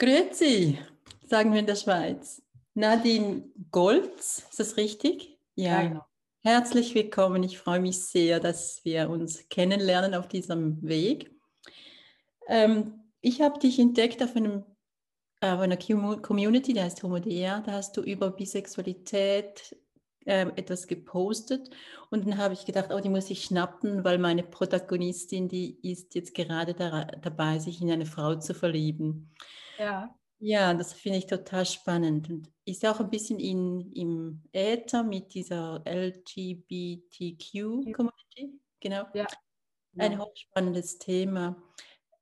Grüezi, sagen wir in der Schweiz. Nadine Golz, ist das richtig? Ja, ja genau. Herzlich willkommen. Ich freue mich sehr, dass wir uns kennenlernen auf diesem Weg. Ähm, ich habe dich entdeckt auf, einem, auf einer Community, die heißt Homodea. Da hast du über Bisexualität äh, etwas gepostet und dann habe ich gedacht, oh, die muss ich schnappen, weil meine Protagonistin, die ist jetzt gerade da, dabei, sich in eine Frau zu verlieben. Ja. Ja, das finde ich total spannend und ist auch ein bisschen in, im Äther mit dieser LGBTQ-Community. Genau. Ja. Ein hochspannendes Thema.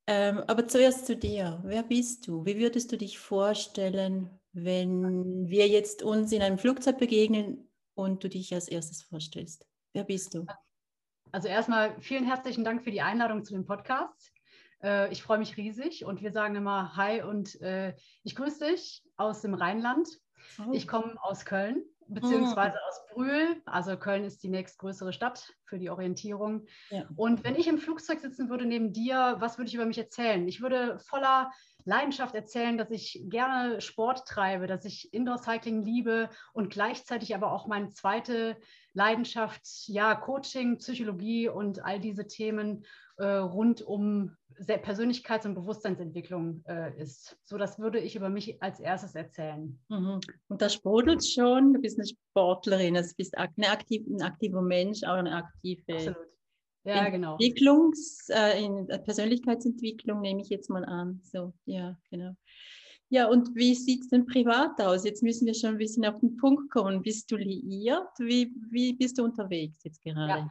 Ähm, aber zuerst zu dir. Wer bist du? Wie würdest du dich vorstellen, wenn wir jetzt uns in einem Flugzeug begegnen und du dich als erstes vorstellst? Wer bist du? Also erstmal vielen herzlichen Dank für die Einladung zu dem Podcast. Äh, ich freue mich riesig und wir sagen immer Hi und äh, ich grüße dich aus dem Rheinland. Oh. Ich komme aus Köln beziehungsweise oh. aus Brühl. Also Köln ist die nächstgrößere Stadt für die Orientierung. Ja. Und wenn ich im Flugzeug sitzen würde neben dir, was würde ich über mich erzählen? Ich würde voller Leidenschaft erzählen, dass ich gerne Sport treibe, dass ich Indoor-Cycling liebe und gleichzeitig aber auch meine zweite Leidenschaft, ja, Coaching, Psychologie und all diese Themen äh, rund um Persönlichkeits- und Bewusstseinsentwicklung äh, ist. So, das würde ich über mich als erstes erzählen. Mhm. Und da sprudelt schon, du bist eine Sportlerin, also du bist eine aktiv, ein aktiver Mensch, auch eine aktive Absolut. Ja, genau. Entwicklungs, äh, in Persönlichkeitsentwicklung nehme ich jetzt mal an. So, ja, genau. Ja, und wie sieht es denn privat aus? Jetzt müssen wir schon ein bisschen auf den Punkt kommen. Bist du liiert? Wie, wie bist du unterwegs jetzt gerade? Ja.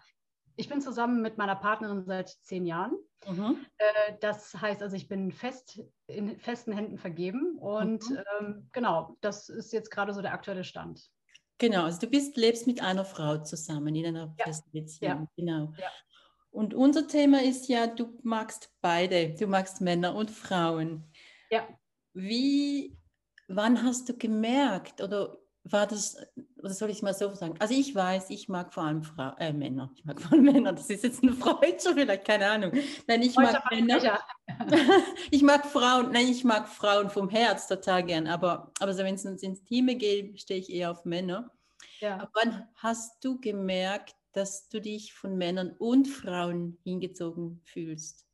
Ich bin zusammen mit meiner Partnerin seit zehn Jahren. Mhm. Äh, das heißt also, ich bin fest in festen Händen vergeben und mhm. ähm, genau, das ist jetzt gerade so der aktuelle Stand. Genau, also du bist, lebst mit einer Frau zusammen in einer ja. festen Beziehung. Ja. Genau. Ja. Und unser Thema ist ja, du magst beide, du magst Männer und Frauen. Ja. Wie, wann hast du gemerkt oder war das, oder soll ich mal so sagen? Also ich weiß, ich mag vor allem Frau, äh, Männer. Ich mag vor allem Männer. Das ist jetzt ein Freudscher vielleicht, keine Ahnung. Nein, ich mag Männer. ich mag Frauen, nein, ich mag Frauen vom Herz total gern. Aber, aber so, wenn es ins Intime geht, stehe ich eher auf Männer. Ja. Aber wann hast du gemerkt, dass du dich von Männern und Frauen hingezogen fühlst?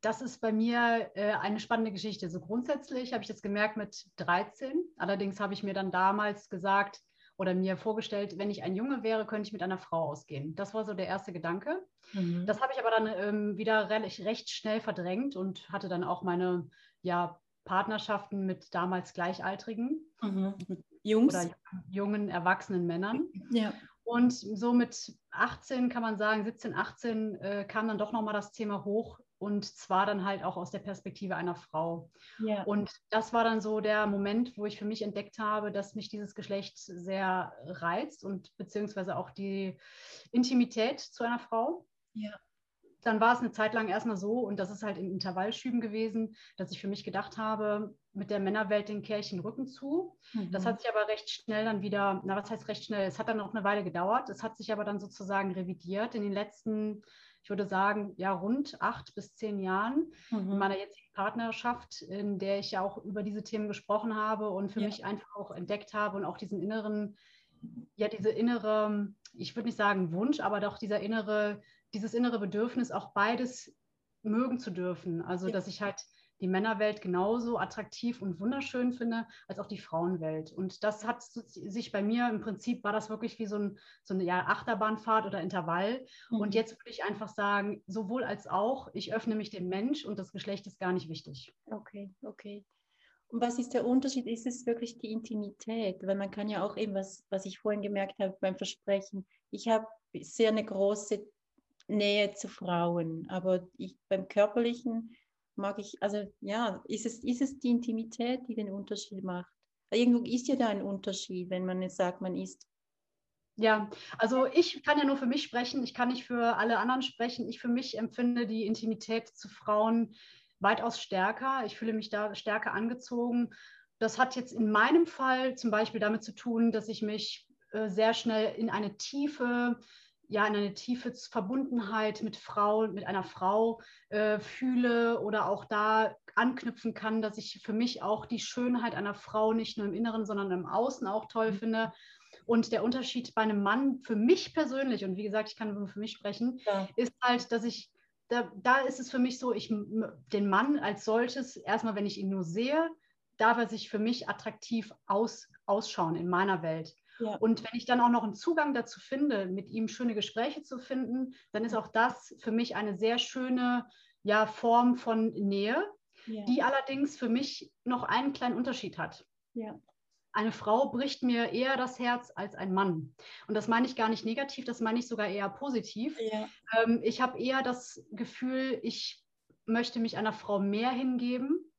Das ist bei mir äh, eine spannende Geschichte. So grundsätzlich habe ich das gemerkt mit 13. Allerdings habe ich mir dann damals gesagt oder mir vorgestellt, wenn ich ein Junge wäre, könnte ich mit einer Frau ausgehen. Das war so der erste Gedanke. Mhm. Das habe ich aber dann ähm, wieder recht, recht schnell verdrängt und hatte dann auch meine ja, Partnerschaften mit damals Gleichaltrigen. Mhm. Jungs. Oder jungen, erwachsenen Männern. Ja. Und so mit 18 kann man sagen, 17, 18 äh, kam dann doch nochmal das Thema hoch und zwar dann halt auch aus der Perspektive einer Frau. Ja. Und das war dann so der Moment, wo ich für mich entdeckt habe, dass mich dieses Geschlecht sehr reizt und beziehungsweise auch die Intimität zu einer Frau. Ja dann war es eine Zeit lang erstmal so, und das ist halt in Intervallschüben gewesen, dass ich für mich gedacht habe, mit der Männerwelt den Kärchen Rücken zu. Mhm. Das hat sich aber recht schnell dann wieder, na was heißt recht schnell, es hat dann noch eine Weile gedauert, es hat sich aber dann sozusagen revidiert in den letzten, ich würde sagen, ja, rund acht bis zehn Jahren mhm. in meiner jetzigen Partnerschaft, in der ich ja auch über diese Themen gesprochen habe und für ja. mich einfach auch entdeckt habe und auch diesen inneren, ja, diese innere, ich würde nicht sagen Wunsch, aber doch dieser innere dieses innere Bedürfnis, auch beides mögen zu dürfen. Also, ja. dass ich halt die Männerwelt genauso attraktiv und wunderschön finde, als auch die Frauenwelt. Und das hat sich bei mir im Prinzip, war das wirklich wie so, ein, so eine ja, Achterbahnfahrt oder Intervall. Mhm. Und jetzt würde ich einfach sagen, sowohl als auch, ich öffne mich dem Mensch und das Geschlecht ist gar nicht wichtig. Okay, okay. Und was ist der Unterschied? Ist es wirklich die Intimität? Weil man kann ja auch eben, was, was ich vorhin gemerkt habe beim Versprechen, ich habe sehr eine große Nähe zu Frauen. Aber ich, beim körperlichen mag ich, also ja, ist es, ist es die Intimität, die den Unterschied macht? Irgendwo ist ja da ein Unterschied, wenn man jetzt sagt, man ist. Ja, also ich kann ja nur für mich sprechen, ich kann nicht für alle anderen sprechen. Ich für mich empfinde die Intimität zu Frauen weitaus stärker. Ich fühle mich da stärker angezogen. Das hat jetzt in meinem Fall zum Beispiel damit zu tun, dass ich mich äh, sehr schnell in eine tiefe ja in eine tiefe Verbundenheit mit Frau, mit einer Frau äh, fühle oder auch da anknüpfen kann, dass ich für mich auch die Schönheit einer Frau nicht nur im Inneren, sondern im Außen auch toll mhm. finde. Und der Unterschied bei einem Mann für mich persönlich, und wie gesagt, ich kann nur für mich sprechen, ja. ist halt, dass ich, da, da ist es für mich so, ich den Mann als solches, erstmal, wenn ich ihn nur sehe, darf er sich für mich attraktiv aus, ausschauen in meiner Welt. Ja. Und wenn ich dann auch noch einen Zugang dazu finde, mit ihm schöne Gespräche zu finden, dann ist auch das für mich eine sehr schöne ja, Form von Nähe, ja. die allerdings für mich noch einen kleinen Unterschied hat. Ja. Eine Frau bricht mir eher das Herz als ein Mann. Und das meine ich gar nicht negativ, das meine ich sogar eher positiv. Ähm, ich habe eher das Gefühl, ich möchte mich einer Frau mehr hingeben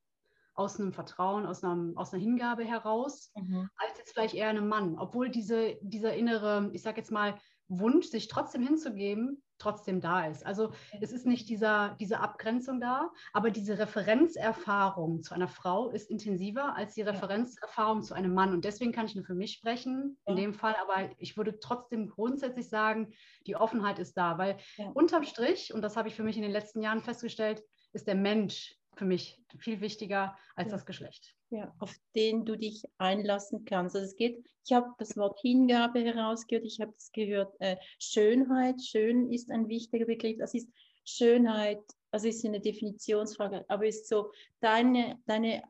aus einem Vertrauen, aus, einem, aus einer Hingabe heraus, mhm. als jetzt vielleicht eher einem Mann. Obwohl diese, dieser innere, ich sage jetzt mal, Wunsch, sich trotzdem hinzugeben, trotzdem da ist. Also es ist nicht dieser, diese Abgrenzung da, aber diese Referenzerfahrung zu einer Frau ist intensiver als die Referenzerfahrung zu einem Mann. Und deswegen kann ich nur für mich sprechen, in dem Fall, aber ich würde trotzdem grundsätzlich sagen, die Offenheit ist da, weil unterm Strich, und das habe ich für mich in den letzten Jahren festgestellt, ist der Mensch für mich viel wichtiger als das Geschlecht. Ja, auf den du dich einlassen kannst. Also es geht, ich habe das Wort Hingabe herausgehört, ich habe das gehört, äh, Schönheit, schön ist ein wichtiger Begriff, das ist Schönheit, also ist eine Definitionsfrage, aber ist so deine, deine,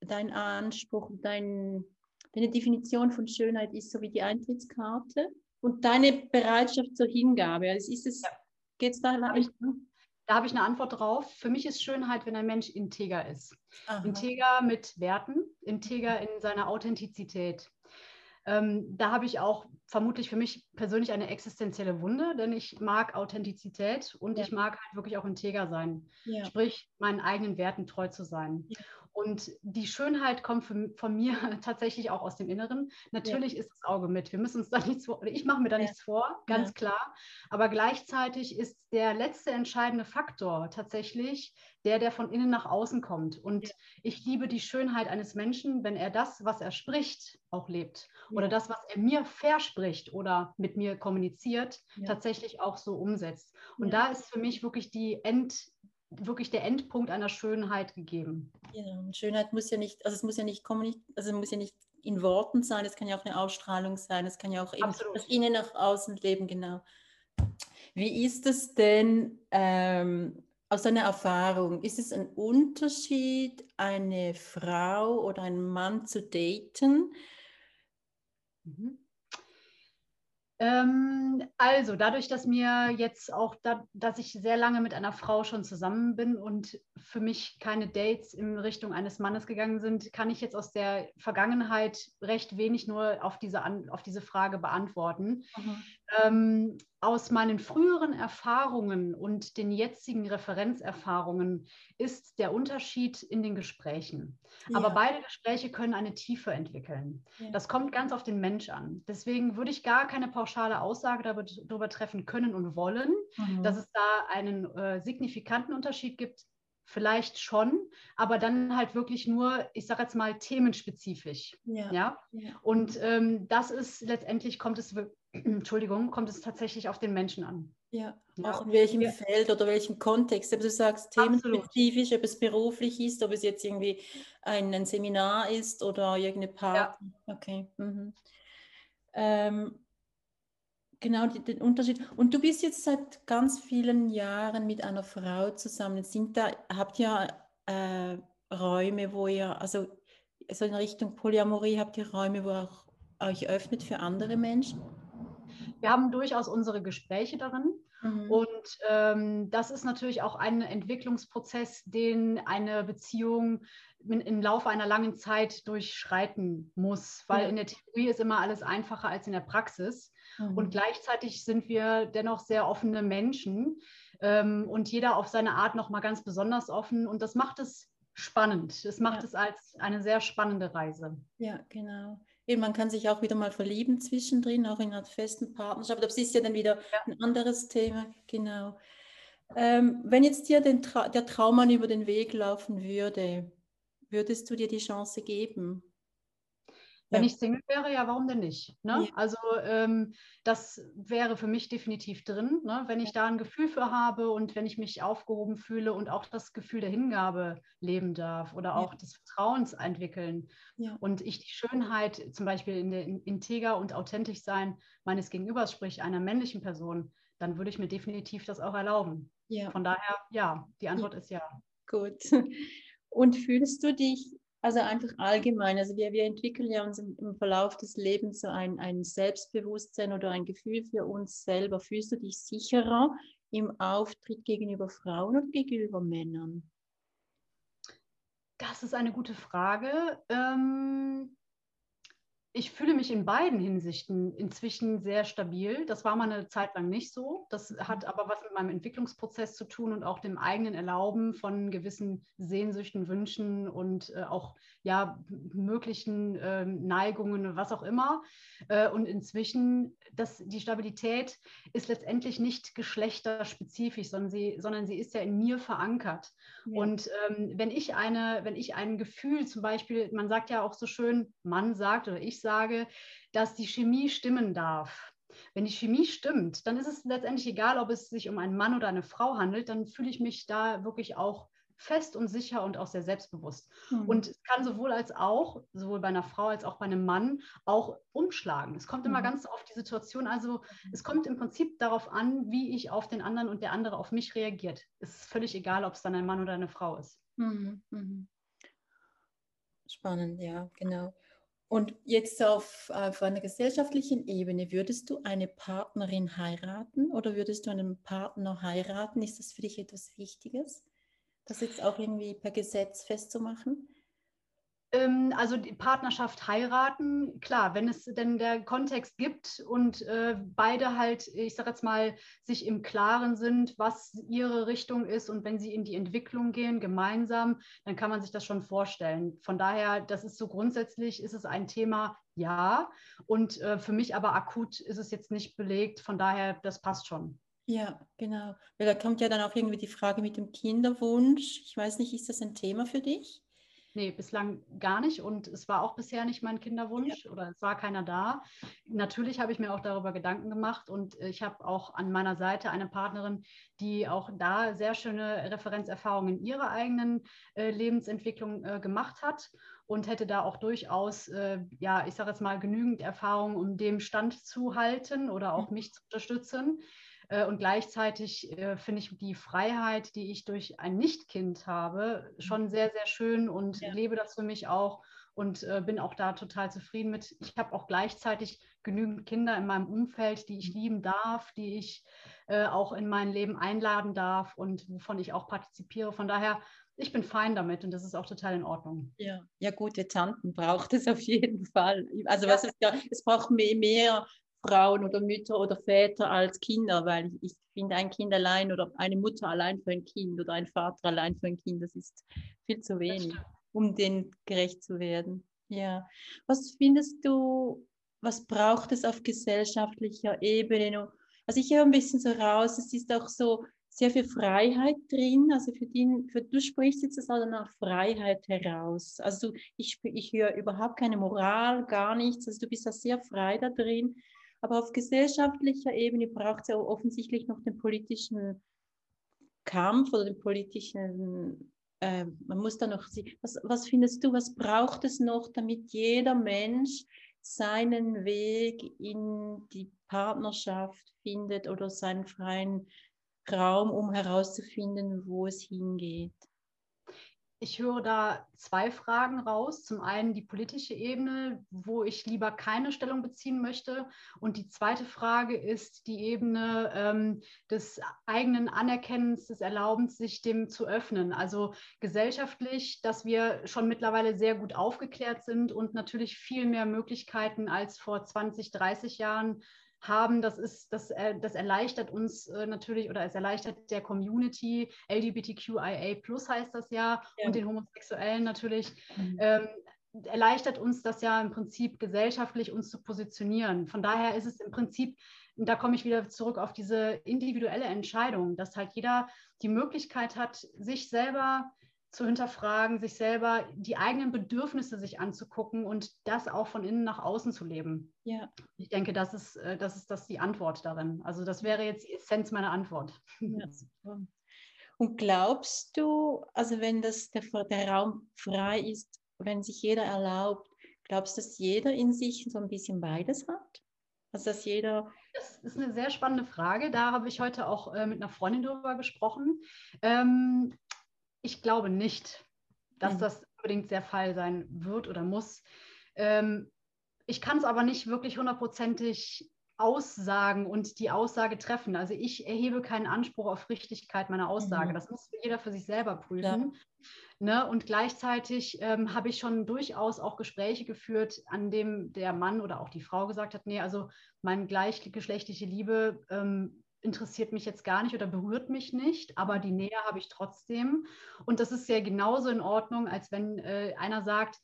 dein Anspruch, dein, deine Definition von Schönheit ist so wie die Eintrittskarte und deine Bereitschaft zur Hingabe. Also ist es, ja. geht es da leicht? Da habe ich eine Antwort drauf. Für mich ist Schönheit, wenn ein Mensch integer ist. Aha. Integer mit Werten, integer in seiner Authentizität. Ähm, da habe ich auch vermutlich für mich persönlich eine existenzielle Wunde, denn ich mag Authentizität und ja. ich mag halt wirklich auch integer sein. Ja. Sprich, meinen eigenen Werten treu zu sein. Ja. Und die Schönheit kommt von, von mir tatsächlich auch aus dem Inneren. Natürlich ja. ist das Auge mit. Wir müssen uns da nichts vor, ich mache mir da ja. nichts vor, ganz ja. klar. Aber gleichzeitig ist der letzte entscheidende Faktor tatsächlich der, der von innen nach außen kommt. Und ich liebe die Schönheit eines Menschen, wenn er das, was er spricht, auch lebt. Oder das, was er mir verspricht oder mit mir kommuniziert, tatsächlich auch so umsetzt. Und da ist für mich wirklich die End, wirklich der Endpunkt einer Schönheit gegeben. Und Schönheit muss ja nicht, also es muss ja nicht also es muss ja nicht in Worten sein, es kann ja auch eine Ausstrahlung sein, es kann ja auch eben das Innen nach außen leben, genau. Wie ist es denn ähm, aus deiner Erfahrung? Ist es ein Unterschied, eine Frau oder einen Mann zu daten? Mhm. Ähm, also, dadurch, dass mir jetzt auch, da, dass ich sehr lange mit einer Frau schon zusammen bin und für mich keine Dates in Richtung eines Mannes gegangen sind, kann ich jetzt aus der Vergangenheit recht wenig nur auf diese, auf diese Frage beantworten. Mhm. Ähm, aus meinen früheren Erfahrungen und den jetzigen Referenzerfahrungen ist der Unterschied in den Gesprächen. Ja. Aber beide Gespräche können eine Tiefe entwickeln. Ja. Das kommt ganz auf den Mensch an. Deswegen würde ich gar keine pauschale Aussage darüber, darüber treffen können und wollen, mhm. dass es da einen äh, signifikanten Unterschied gibt. Vielleicht schon, aber dann halt wirklich nur, ich sage jetzt mal, themenspezifisch. Ja. ja? Und ähm, das ist letztendlich, kommt es Entschuldigung, kommt es tatsächlich auf den Menschen an. Ja, ja. auch in welchem ja. Feld oder welchem Kontext. Aber du sagst themenspezifisch, ob es beruflich ist, ob es jetzt irgendwie ein, ein Seminar ist oder irgendeine Party. Ja. Okay. Mhm. Ähm, genau den Unterschied. Und du bist jetzt seit ganz vielen Jahren mit einer Frau zusammen. Sind da, habt ihr äh, Räume, wo ihr, also so in Richtung Polyamorie, habt ihr Räume, wo ihr euch öffnet für andere Menschen? wir haben durchaus unsere Gespräche darin. Mhm. Und ähm, das ist natürlich auch ein Entwicklungsprozess, den eine Beziehung im Laufe einer langen Zeit durchschreiten muss, weil mhm. in der Theorie ist immer alles einfacher als in der Praxis. Mhm. Und gleichzeitig sind wir dennoch sehr offene Menschen ähm, und jeder auf seine Art nochmal ganz besonders offen. Und das macht es spannend. Es macht ja. es als eine sehr spannende Reise. Ja, genau man kann sich auch wieder mal verlieben zwischendrin, auch in einer festen Partnerschaft. Aber das ist ja dann wieder ja. ein anderes Thema, genau. Ähm, wenn jetzt dir Tra der Traummann über den Weg laufen würde, würdest du dir die Chance geben? Wenn ich Single wäre, ja, warum denn nicht? Ne? Ja. Also ähm, das wäre für mich definitiv drin, ne? wenn ich da ein Gefühl für habe und wenn ich mich aufgehoben fühle und auch das Gefühl der Hingabe leben darf oder auch des Vertrauens entwickeln und ich die Schönheit zum Beispiel in der Integer und authentisch sein meines Gegenübers, sprich einer männlichen Person, dann würde ich mir definitiv das auch erlauben. Von daher, ja, die Antwort ist ja. Gut. Und fühlst du dich also einfach allgemein, also wir, wir entwickeln ja uns im, im Verlauf des Lebens so ein, ein Selbstbewusstsein oder ein Gefühl für uns selber. Fühlst du dich sicherer im Auftritt gegenüber Frauen oder gegenüber Männern? Das ist eine gute Frage. Ähm, ich fühle mich in beiden Hinsichten inzwischen sehr stabil. Das war mal eine Zeit lang nicht so. Das hat aber was mit meinem Entwicklungsprozess zu tun und auch dem eigenen Erlauben von gewissen Sehnsüchten, Wünschen und äh, auch ja, möglichen äh, Neigungen, was auch immer. Äh, und inzwischen, das, die Stabilität ist letztendlich nicht geschlechterspezifisch, sondern sie, sondern sie ist ja in mir verankert. Ja. Und ähm, wenn ich eine, wenn ich ein Gefühl, zum Beispiel, man sagt ja auch so schön, Mann sagt oder ich sage, dass die Chemie stimmen darf. Wenn die Chemie stimmt, dann ist es letztendlich egal, ob es sich um einen Mann oder eine Frau handelt, dann fühle ich mich da wirklich auch fest und sicher und auch sehr selbstbewusst. Mhm. Und es kann sowohl als auch, sowohl bei einer Frau als auch bei einem Mann, auch umschlagen. Es kommt mhm. immer ganz auf die Situation, also es kommt im Prinzip darauf an, wie ich auf den anderen und der andere auf mich reagiert. Es ist völlig egal, ob es dann ein Mann oder eine Frau ist. Mhm. Spannend, ja, genau. Und jetzt auf, auf einer gesellschaftlichen Ebene, würdest du eine Partnerin heiraten oder würdest du einen Partner heiraten? Ist das für dich etwas Wichtiges, das jetzt auch irgendwie per Gesetz festzumachen? Ähm, also die Partnerschaft heiraten, klar, wenn es denn der Kontext gibt und äh, beide halt, ich sage jetzt mal, sich im Klaren sind, was ihre Richtung ist und wenn sie in die Entwicklung gehen, gemeinsam, dann kann man sich das schon vorstellen. Von daher, das ist so grundsätzlich, ist es ein Thema, ja. Und äh, für mich aber akut ist es jetzt nicht belegt, von daher, das passt schon. Ja, genau. Weil da kommt ja dann auch irgendwie die Frage mit dem Kinderwunsch. Ich weiß nicht, ist das ein Thema für dich? Nee, bislang gar nicht. Und es war auch bisher nicht mein Kinderwunsch ja. oder es war keiner da. Natürlich habe ich mir auch darüber Gedanken gemacht und ich habe auch an meiner Seite eine Partnerin, die auch da sehr schöne Referenzerfahrungen in ihrer eigenen äh, Lebensentwicklung äh, gemacht hat und hätte da auch durchaus, äh, ja, ich sage jetzt mal, genügend Erfahrung, um dem Stand zu halten oder auch mich zu unterstützen. Äh, und gleichzeitig äh, finde ich die Freiheit, die ich durch ein Nichtkind habe, mhm. schon sehr, sehr schön und ja. lebe das für mich auch und äh, bin auch da total zufrieden mit. Ich habe auch gleichzeitig genügend Kinder in meinem Umfeld, die ich mhm. lieben darf, die ich äh, auch in mein Leben einladen darf und wovon ich auch partizipiere. Von daher, ich bin fein damit und das ist auch total in Ordnung. Ja, ja gute Tanten braucht es auf jeden Fall. Also ja. was ist ja, es braucht mehr, mehr Frauen oder Mütter oder Väter als Kinder, weil ich, ich finde, ein Kind allein oder eine Mutter allein für ein Kind oder ein Vater allein für ein Kind, das ist viel zu wenig, um denen gerecht zu werden. Ja. Was findest du, was braucht es auf gesellschaftlicher Ebene? Also ich höre ein bisschen so raus, es ist auch so sehr viel Freiheit drin. Also für, den, für du sprichst jetzt also nach Freiheit heraus. Also ich, ich höre überhaupt keine Moral, gar nichts. Also du bist da sehr frei da drin. Aber auf gesellschaftlicher Ebene braucht es ja offensichtlich noch den politischen Kampf oder den politischen, äh, man muss da noch, was, was findest du, was braucht es noch, damit jeder Mensch seinen Weg in die Partnerschaft findet oder seinen freien Raum, um herauszufinden, wo es hingeht? Ich höre da zwei Fragen raus. Zum einen die politische Ebene, wo ich lieber keine Stellung beziehen möchte. Und die zweite Frage ist die Ebene ähm, des eigenen Anerkennens, des Erlaubens, sich dem zu öffnen. Also gesellschaftlich, dass wir schon mittlerweile sehr gut aufgeklärt sind und natürlich viel mehr Möglichkeiten als vor 20, 30 Jahren haben, das ist, das, äh, das erleichtert uns äh, natürlich oder es erleichtert der Community, LGBTQIA plus heißt das ja, ja. und den Homosexuellen natürlich. Mhm. Ähm, erleichtert uns das ja im Prinzip gesellschaftlich uns zu positionieren. Von daher ist es im Prinzip, da komme ich wieder zurück auf diese individuelle Entscheidung, dass halt jeder die Möglichkeit hat, sich selber zu hinterfragen, sich selber die eigenen Bedürfnisse sich anzugucken und das auch von innen nach außen zu leben. Ja. Ich denke, das ist, äh, das ist das die Antwort darin. Also das wäre jetzt die Essenz meiner Antwort. Ja, Und glaubst du, also wenn das der, der Raum frei ist, wenn sich jeder erlaubt, glaubst du, dass jeder in sich so ein bisschen beides hat? Also dass jeder. Das ist eine sehr spannende Frage. Da habe ich heute auch äh, mit einer Freundin darüber gesprochen. Ähm, ich glaube nicht, dass mhm. das unbedingt der Fall sein wird oder muss. Ähm, ich kann es aber nicht wirklich hundertprozentig aussagen und die Aussage treffen. Also ich erhebe keinen Anspruch auf Richtigkeit meiner Aussage. Mhm. Das muss jeder für sich selber prüfen. Ja. Ne? Und gleichzeitig ähm, habe ich schon durchaus auch Gespräche geführt, an dem der Mann oder auch die Frau gesagt hat, nee, also meine gleichgeschlechtliche Liebe ähm, interessiert mich jetzt gar nicht oder berührt mich nicht, aber die Nähe habe ich trotzdem. Und das ist ja genauso in Ordnung, als wenn äh, einer sagt,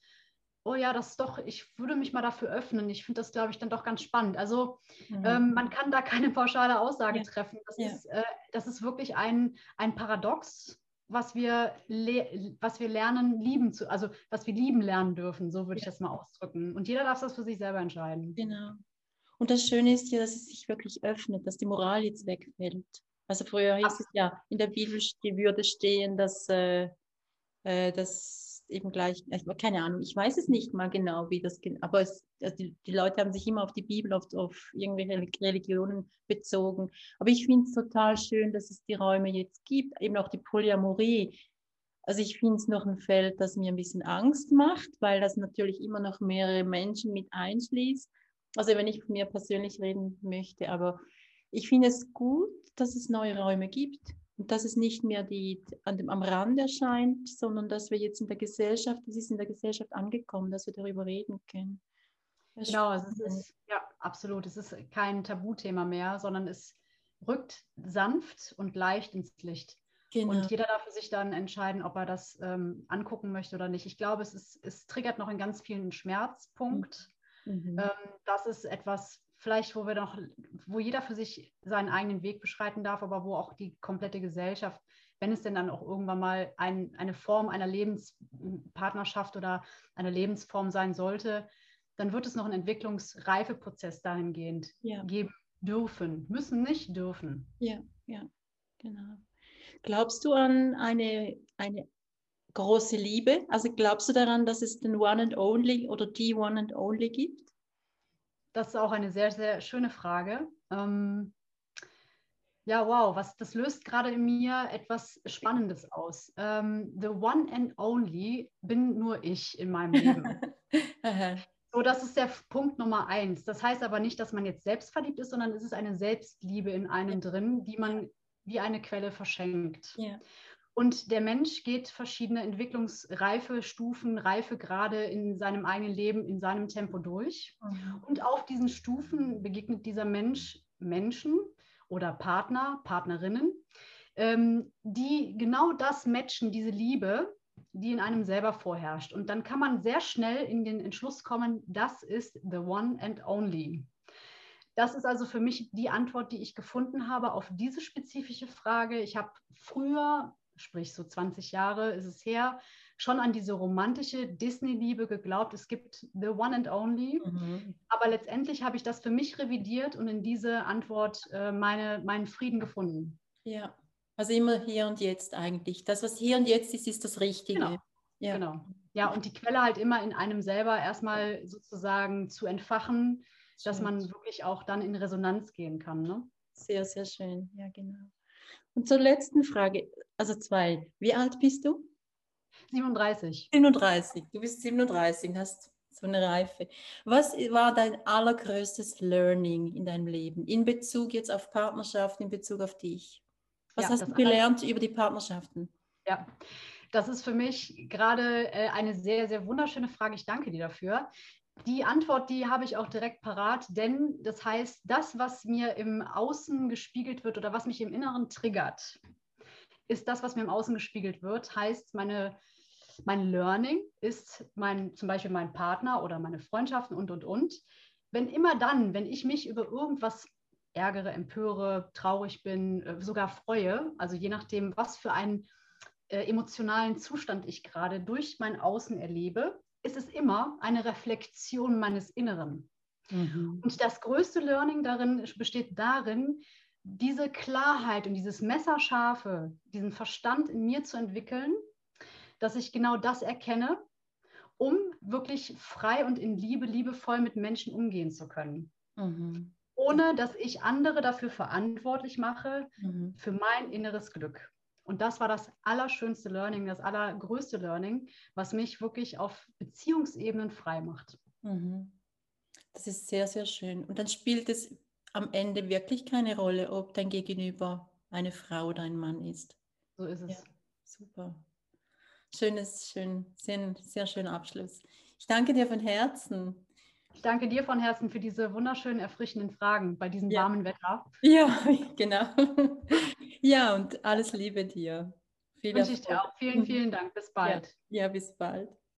oh ja, das ist doch, ich würde mich mal dafür öffnen. Ich finde das, glaube ich, dann doch ganz spannend. Also mhm. ähm, man kann da keine pauschale Aussage ja. treffen. Das, ja. ist, äh, das ist wirklich ein, ein Paradox, was wir, was wir lernen, lieben zu, also was wir lieben lernen dürfen, so würde ja. ich das mal ausdrücken. Und jeder darf das für sich selber entscheiden. Genau. Und das Schöne ist ja, dass es sich wirklich öffnet, dass die Moral jetzt wegfällt. Also früher hieß es ja in der Bibel Würde stehen, dass äh, äh, das eben gleich, keine Ahnung, ich weiß es nicht mal genau, wie das, aber es, also die, die, Leute haben sich immer auf die Bibel, auf, auf irgendwelche Religionen bezogen. Aber ich finde es total schön, dass es die Räume jetzt gibt, eben auch die Polyamorie. Also ich finde es noch ein Feld, das mir ein bisschen Angst macht, weil das natürlich immer noch mehrere Menschen mit einschließt. Also wenn ich von mir persönlich reden möchte, aber ich finde es gut, dass es neue Räume gibt und dass es nicht mehr die, an dem, am Rand erscheint, sondern dass wir jetzt in der Gesellschaft, es ist in der Gesellschaft angekommen, dass wir darüber reden können. Genau, es ist, ja, absolut. Es ist kein Tabuthema mehr, sondern es rückt sanft und leicht ins Licht. Genau. Und jeder darf sich dann entscheiden, ob er das ähm, angucken möchte oder nicht. Ich glaube, es, ist, es triggert noch in ganz vielen Schmerzpunkt. Mhm. Ähm, das ist etwas, vielleicht, wo wir noch, wo jeder für sich seinen eigenen Weg beschreiten darf, aber wo auch die komplette Gesellschaft, wenn es denn dann auch irgendwann mal ein, eine Form einer Lebenspartnerschaft oder einer Lebensform sein sollte, dann wird es noch einen Entwicklungsreifeprozess dahingehend ja. geben dürfen. Müssen nicht dürfen. Ja, ja, genau. Glaubst du an eine, eine große Liebe? Also glaubst du daran, dass es den One and Only oder die One and Only gibt? Das ist auch eine sehr, sehr schöne Frage. Ähm, ja, wow, was, das löst gerade in mir etwas Spannendes aus. Ähm, the One and Only bin nur ich in meinem Leben. so, das ist der Punkt Nummer eins. Das heißt aber nicht, dass man jetzt selbstverliebt ist, sondern es ist eine Selbstliebe in einem drin, die man wie eine Quelle verschenkt. Ja. Und der Mensch geht verschiedene Entwicklungsreife, Stufen, Reifegrade in seinem eigenen Leben, in seinem Tempo durch. Mhm. Und auf diesen Stufen begegnet dieser Mensch Menschen oder Partner, Partnerinnen, ähm, die genau das matchen, diese Liebe, die in einem selber vorherrscht. Und dann kann man sehr schnell in den Entschluss kommen, das ist the one and only. Das ist also für mich die Antwort, die ich gefunden habe auf diese spezifische Frage. Ich habe früher sprich so 20 Jahre ist es her, schon an diese romantische Disney-Liebe geglaubt. Es gibt The One and Only. Mhm. Aber letztendlich habe ich das für mich revidiert und in diese Antwort äh, meine, meinen Frieden gefunden. Ja, also immer hier und jetzt eigentlich. Das, was hier und jetzt ist, ist das Richtige. Genau. Ja. genau. Ja, und die Quelle halt immer in einem selber erstmal sozusagen zu entfachen, schön. dass man wirklich auch dann in Resonanz gehen kann. Ne? Sehr, sehr schön. Ja, genau. Und zur letzten Frage, also zwei. Wie alt bist du? 37. 37. Du bist 37, hast so eine Reife. Was war dein allergrößtes Learning in deinem Leben in Bezug jetzt auf Partnerschaft, in Bezug auf dich? Was ja, hast du gelernt über die Partnerschaften? Ja, das ist für mich gerade äh, eine sehr, sehr wunderschöne Frage. Ich danke dir dafür. Die Antwort, die habe ich auch direkt parat, denn das heißt, das, was mir im Außen gespiegelt wird oder was mich im Inneren triggert, ist das, was mir im Außen gespiegelt wird, heißt, meine, mein Learning ist mein, zum Beispiel mein Partner oder meine Freundschaften und, und, und. Wenn immer dann, wenn ich mich über irgendwas ärgere, empöre, traurig bin, äh, sogar freue, also je nachdem, was für ein äh, emotionalen Zustand ich gerade durch mein Außen erlebe, ist es immer eine Reflexion meines Inneren. Mhm. Und das größte Learning darin besteht darin, diese Klarheit und dieses Messerscharfe, diesen Verstand in mir zu entwickeln, dass ich genau das erkenne, um wirklich frei und in Liebe, liebevoll mit Menschen umgehen zu können. Mhm. Ohne dass ich andere dafür verantwortlich mache, mhm. für mein inneres Glück. Und das war das allerschönste Learning, das allergrößte Learning, was mich wirklich auf Beziehungsebenen frei macht. Mhm. Das ist sehr, sehr schön. Und dann spielt es am Ende wirklich keine Rolle, ob dein Gegenüber eine Frau oder ein Mann ist. So ist es. Ja, super. Schönes, schön, sehr, sehr schöner Abschluss. Ich danke dir von Herzen. Ich danke dir von Herzen für diese wunderschönen, erfrischenden Fragen bei diesem ja. warmen Wetter. Ja, genau. Ja, und alles Liebe dir. Viel Wünsche ich dir auch. Vielen, vielen Dank. Bis bald. Ja, ja bis bald.